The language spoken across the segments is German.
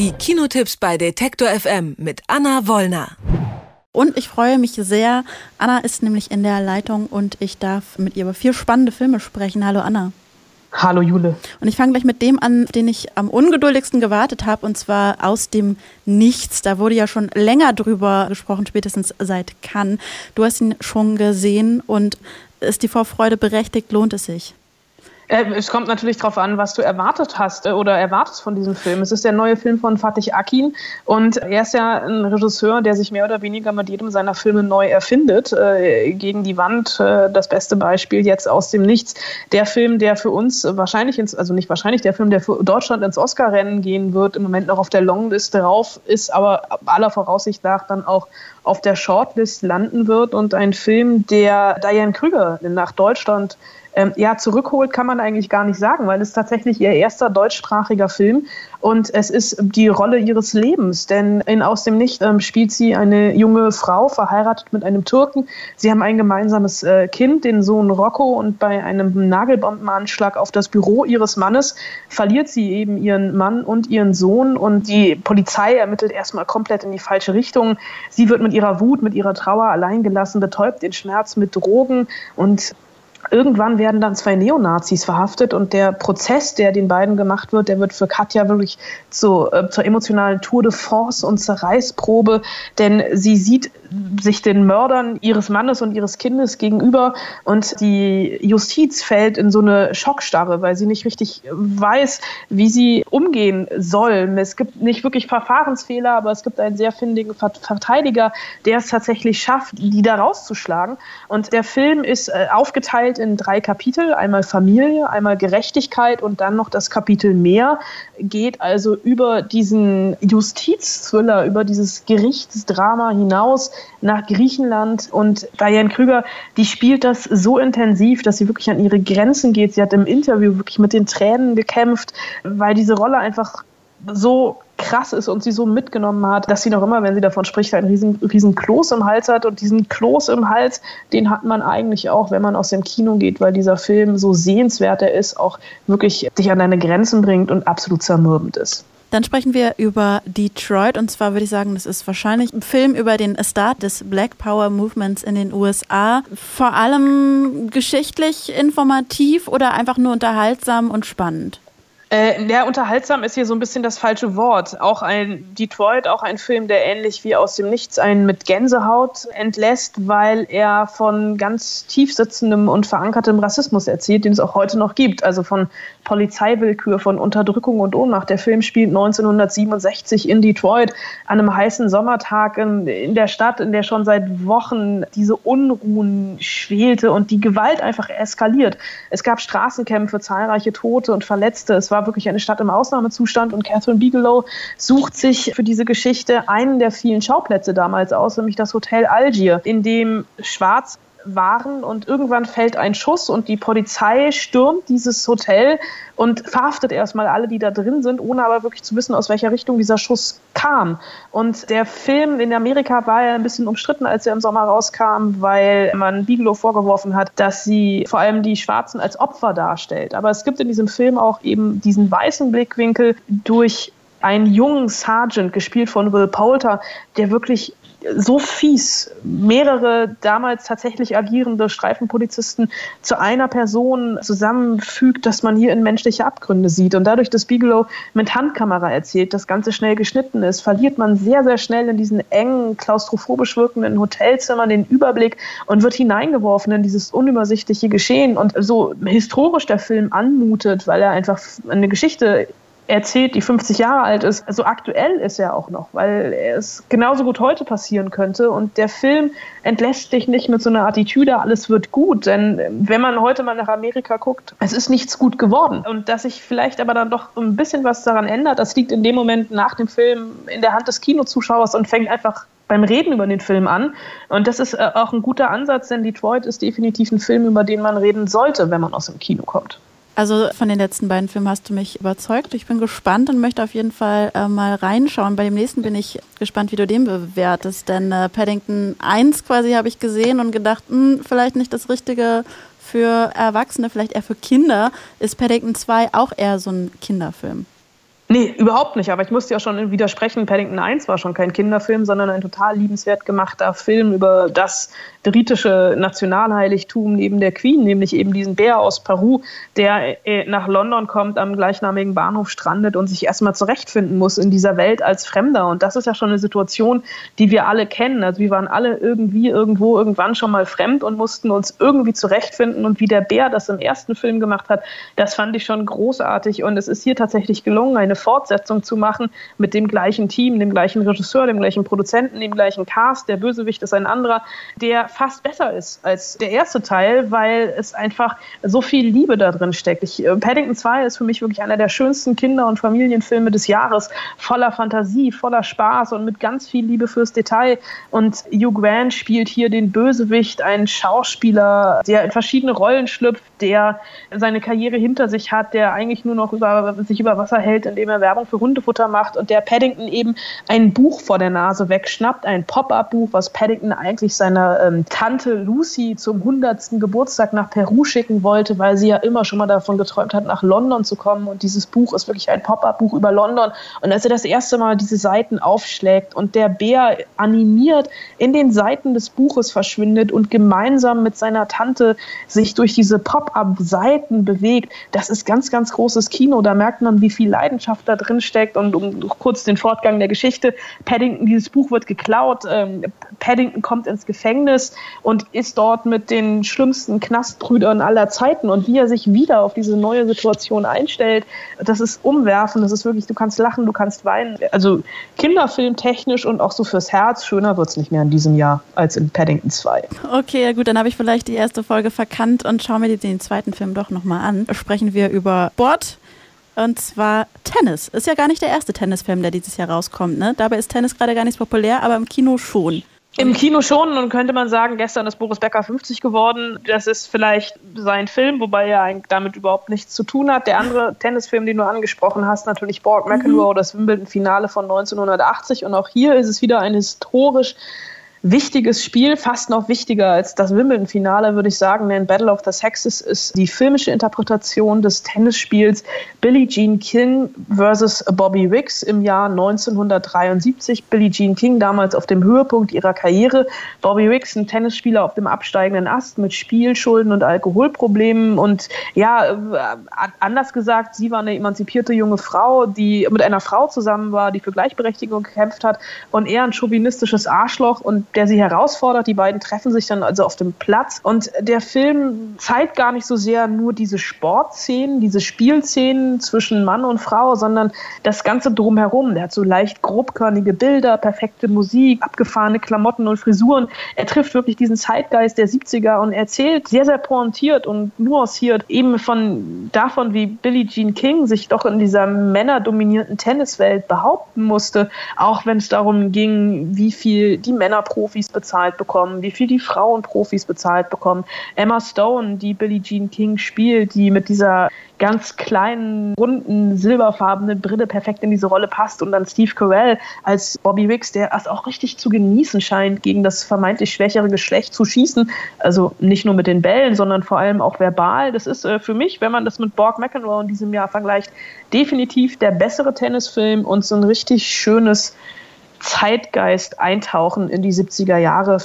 Die Kinotipps bei Detektor FM mit Anna Wollner. Und ich freue mich sehr. Anna ist nämlich in der Leitung und ich darf mit ihr über vier spannende Filme sprechen. Hallo Anna. Hallo Jule. Und ich fange gleich mit dem an, den ich am ungeduldigsten gewartet habe, und zwar aus dem Nichts. Da wurde ja schon länger drüber gesprochen, spätestens seit Cannes. Du hast ihn schon gesehen und ist die Vorfreude berechtigt? Lohnt es sich? Äh, es kommt natürlich darauf an, was du erwartet hast äh, oder erwartest von diesem Film. Es ist der neue Film von Fatih Akin und er ist ja ein Regisseur, der sich mehr oder weniger mit jedem seiner Filme neu erfindet. Äh, gegen die Wand, das beste Beispiel jetzt aus dem Nichts. Der Film, der für uns wahrscheinlich ins, also nicht wahrscheinlich, der Film, der für Deutschland ins Oscar-Rennen gehen wird, im Moment noch auf der Longliste rauf, ist aber aller Voraussicht nach dann auch auf der Shortlist landen wird und ein Film, der Diane Krüger nach Deutschland ähm, ja, zurückholt kann man eigentlich gar nicht sagen, weil es tatsächlich ihr erster deutschsprachiger Film und es ist die Rolle ihres Lebens, denn in Aus dem Nicht ähm, spielt sie eine junge Frau, verheiratet mit einem Türken. Sie haben ein gemeinsames äh, Kind, den Sohn Rocco und bei einem Nagelbombenanschlag auf das Büro ihres Mannes verliert sie eben ihren Mann und ihren Sohn und die Polizei ermittelt erstmal komplett in die falsche Richtung. Sie wird mit ihrer Wut, mit ihrer Trauer alleingelassen, betäubt den Schmerz mit Drogen und Irgendwann werden dann zwei Neonazis verhaftet und der Prozess, der den beiden gemacht wird, der wird für Katja wirklich zu, äh, zur emotionalen Tour de Force und Zerreißprobe, denn sie sieht sich den Mördern ihres Mannes und ihres Kindes gegenüber und die Justiz fällt in so eine Schockstarre, weil sie nicht richtig weiß, wie sie umgehen soll. Es gibt nicht wirklich Verfahrensfehler, aber es gibt einen sehr findigen Verteidiger, der es tatsächlich schafft, die da rauszuschlagen. Und der Film ist äh, aufgeteilt in drei Kapitel, einmal Familie, einmal Gerechtigkeit und dann noch das Kapitel Mehr, geht also über diesen Justizthriller, über dieses Gerichtsdrama hinaus nach Griechenland und Diane Krüger, die spielt das so intensiv, dass sie wirklich an ihre Grenzen geht. Sie hat im Interview wirklich mit den Tränen gekämpft, weil diese Rolle einfach so krass ist und sie so mitgenommen hat, dass sie noch immer, wenn sie davon spricht, einen riesen, riesen Kloß im Hals hat. Und diesen Kloß im Hals, den hat man eigentlich auch, wenn man aus dem Kino geht, weil dieser Film so sehenswert er ist, auch wirklich dich an deine Grenzen bringt und absolut zermürbend ist. Dann sprechen wir über Detroit und zwar würde ich sagen, das ist wahrscheinlich ein Film über den Start des Black Power Movements in den USA. Vor allem geschichtlich informativ oder einfach nur unterhaltsam und spannend? Äh, ja, unterhaltsam ist hier so ein bisschen das falsche Wort. Auch ein Detroit, auch ein Film, der ähnlich wie aus dem Nichts einen mit Gänsehaut entlässt, weil er von ganz tief sitzendem und verankertem Rassismus erzählt, den es auch heute noch gibt. Also von Polizeiwillkür, von Unterdrückung und Ohnmacht. Der Film spielt 1967 in Detroit an einem heißen Sommertag in, in der Stadt, in der schon seit Wochen diese Unruhen schwelte und die Gewalt einfach eskaliert. Es gab Straßenkämpfe, zahlreiche Tote und Verletzte. Es war wirklich eine Stadt im Ausnahmezustand und Catherine Bigelow sucht sich für diese Geschichte einen der vielen Schauplätze damals aus, nämlich das Hotel Algier, in dem schwarz waren und irgendwann fällt ein Schuss und die Polizei stürmt dieses Hotel und verhaftet erstmal alle, die da drin sind, ohne aber wirklich zu wissen, aus welcher Richtung dieser Schuss kam. Und der Film in Amerika war ja ein bisschen umstritten, als er im Sommer rauskam, weil man Bigelow vorgeworfen hat, dass sie vor allem die Schwarzen als Opfer darstellt. Aber es gibt in diesem Film auch eben diesen weißen Blickwinkel durch einen jungen Sergeant, gespielt von Will Poulter, der wirklich so fies mehrere damals tatsächlich agierende Streifenpolizisten zu einer Person zusammenfügt, dass man hier in menschliche Abgründe sieht. Und dadurch, dass Bigelow mit Handkamera erzählt, das Ganze schnell geschnitten ist, verliert man sehr, sehr schnell in diesen engen, klaustrophobisch wirkenden Hotelzimmern den Überblick und wird hineingeworfen in dieses unübersichtliche Geschehen. Und so historisch der Film anmutet, weil er einfach eine Geschichte erzählt, die 50 Jahre alt ist. So also aktuell ist er auch noch, weil es genauso gut heute passieren könnte. Und der Film entlässt dich nicht mit so einer Attitüde, alles wird gut. Denn wenn man heute mal nach Amerika guckt, es ist nichts gut geworden. Und dass sich vielleicht aber dann doch ein bisschen was daran ändert, das liegt in dem Moment nach dem Film in der Hand des Kinozuschauers und fängt einfach beim Reden über den Film an. Und das ist äh, auch ein guter Ansatz, denn Detroit ist definitiv ein Film, über den man reden sollte, wenn man aus dem Kino kommt. Also von den letzten beiden Filmen hast du mich überzeugt. Ich bin gespannt und möchte auf jeden Fall äh, mal reinschauen. Bei dem nächsten bin ich gespannt, wie du den bewertest. Denn äh, Paddington 1 quasi habe ich gesehen und gedacht, mh, hm, vielleicht nicht das Richtige für Erwachsene, vielleicht eher für Kinder. Ist Paddington 2 auch eher so ein Kinderfilm? Nee, überhaupt nicht. Aber ich musste ja schon widersprechen, Paddington 1 war schon kein Kinderfilm, sondern ein total liebenswert gemachter Film über das britische Nationalheiligtum neben der Queen, nämlich eben diesen Bär aus Peru, der äh, nach London kommt, am gleichnamigen Bahnhof strandet und sich erstmal zurechtfinden muss in dieser Welt als Fremder. Und das ist ja schon eine Situation, die wir alle kennen. Also wir waren alle irgendwie, irgendwo, irgendwann schon mal fremd und mussten uns irgendwie zurechtfinden. Und wie der Bär das im ersten Film gemacht hat, das fand ich schon großartig. Und es ist hier tatsächlich gelungen, eine Fortsetzung zu machen mit dem gleichen Team, dem gleichen Regisseur, dem gleichen Produzenten, dem gleichen Cast. Der Bösewicht ist ein anderer, der fast besser ist als der erste Teil, weil es einfach so viel Liebe da drin steckt. Ich, äh, Paddington 2 ist für mich wirklich einer der schönsten Kinder- und Familienfilme des Jahres, voller Fantasie, voller Spaß und mit ganz viel Liebe fürs Detail. Und Hugh Grant spielt hier den Bösewicht, einen Schauspieler, der in verschiedene Rollen schlüpft, der seine Karriere hinter sich hat, der eigentlich nur noch über, sich über Wasser hält, indem er Werbung für Hundefutter macht und der Paddington eben ein Buch vor der Nase wegschnappt, ein Pop-up-Buch, was Paddington eigentlich seiner ähm, Tante Lucy zum 100. Geburtstag nach Peru schicken wollte, weil sie ja immer schon mal davon geträumt hat, nach London zu kommen. Und dieses Buch ist wirklich ein Pop-up-Buch über London. Und als er das erste Mal diese Seiten aufschlägt und der Bär animiert in den Seiten des Buches verschwindet und gemeinsam mit seiner Tante sich durch diese Pop-up-Seiten bewegt, das ist ganz, ganz großes Kino. Da merkt man, wie viel Leidenschaft da drin steckt und um kurz den Fortgang der Geschichte. Paddington, dieses Buch wird geklaut. Ähm, Paddington kommt ins Gefängnis und ist dort mit den schlimmsten Knastbrüdern aller Zeiten und wie er sich wieder auf diese neue Situation einstellt, das ist umwerfend. Das ist wirklich, du kannst lachen, du kannst weinen. Also Kinderfilm technisch und auch so fürs Herz. Schöner wird es nicht mehr in diesem Jahr als in Paddington 2. Okay, ja gut, dann habe ich vielleicht die erste Folge verkannt und schaue mir den zweiten Film doch nochmal an. Sprechen wir über Sport, und zwar Tennis. Ist ja gar nicht der erste Tennisfilm, der dieses Jahr rauskommt. Ne? Dabei ist Tennis gerade gar nicht populär, aber im Kino schon. Im Kino schon und könnte man sagen, gestern ist Boris Becker 50 geworden. Das ist vielleicht sein Film, wobei er damit überhaupt nichts zu tun hat. Der andere Tennisfilm, den du angesprochen hast, natürlich Borg McEnroe, mhm. das Wimbledon-Finale von 1980. Und auch hier ist es wieder ein historisch wichtiges Spiel, fast noch wichtiger als das Wimbledon-Finale, würde ich sagen, denn Battle of the Sexes ist die filmische Interpretation des Tennisspiels Billie Jean King versus Bobby Wicks im Jahr 1973. Billie Jean King damals auf dem Höhepunkt ihrer Karriere, Bobby Wicks ein Tennisspieler auf dem absteigenden Ast mit Spielschulden und Alkoholproblemen. Und ja, äh, anders gesagt, sie war eine emanzipierte junge Frau, die mit einer Frau zusammen war, die für Gleichberechtigung gekämpft hat und eher ein chauvinistisches Arschloch. Und der sie herausfordert. Die beiden treffen sich dann also auf dem Platz und der Film zeigt gar nicht so sehr nur diese Sportszenen, diese Spielszenen zwischen Mann und Frau, sondern das Ganze drumherum. Der hat so leicht grobkörnige Bilder, perfekte Musik, abgefahrene Klamotten und Frisuren. Er trifft wirklich diesen Zeitgeist der 70er und erzählt sehr, sehr pointiert und nuanciert eben von davon, wie Billie Jean King sich doch in dieser männerdominierten Tenniswelt behaupten musste, auch wenn es darum ging, wie viel die Männer pro Profis bezahlt bekommen, wie viel die Frauenprofis bezahlt bekommen. Emma Stone, die Billie Jean King spielt, die mit dieser ganz kleinen, runden, silberfarbenen Brille perfekt in diese Rolle passt und dann Steve Carell als Bobby Wicks, der es auch richtig zu genießen scheint, gegen das vermeintlich schwächere Geschlecht zu schießen. Also nicht nur mit den Bällen, sondern vor allem auch verbal. Das ist äh, für mich, wenn man das mit Borg McEnroe in diesem Jahr vergleicht, definitiv der bessere Tennisfilm und so ein richtig schönes Zeitgeist eintauchen in die 70er Jahre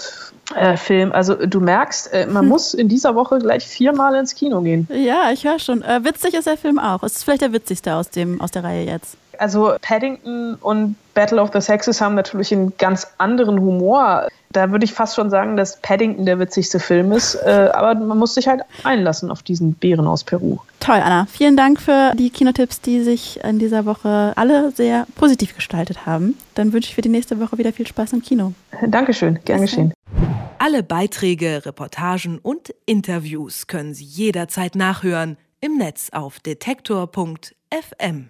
äh, Film. Also du merkst, äh, man hm. muss in dieser Woche gleich viermal ins Kino gehen. Ja, ich höre schon. Äh, witzig ist der Film auch. Es ist vielleicht der witzigste aus, dem, aus der Reihe jetzt. Also Paddington und Battle of the Sexes haben natürlich einen ganz anderen Humor. Da würde ich fast schon sagen, dass Paddington der witzigste Film ist. Äh, aber man muss sich halt einlassen auf diesen Bären aus Peru. Toll, Anna. Vielen Dank für die Kinotipps, die sich in dieser Woche alle sehr positiv gestaltet haben. Dann wünsche ich für die nächste Woche wieder viel Spaß im Kino. Dankeschön, gern geschehen. Alle Beiträge, Reportagen und Interviews können Sie jederzeit nachhören im Netz auf detektor.fm.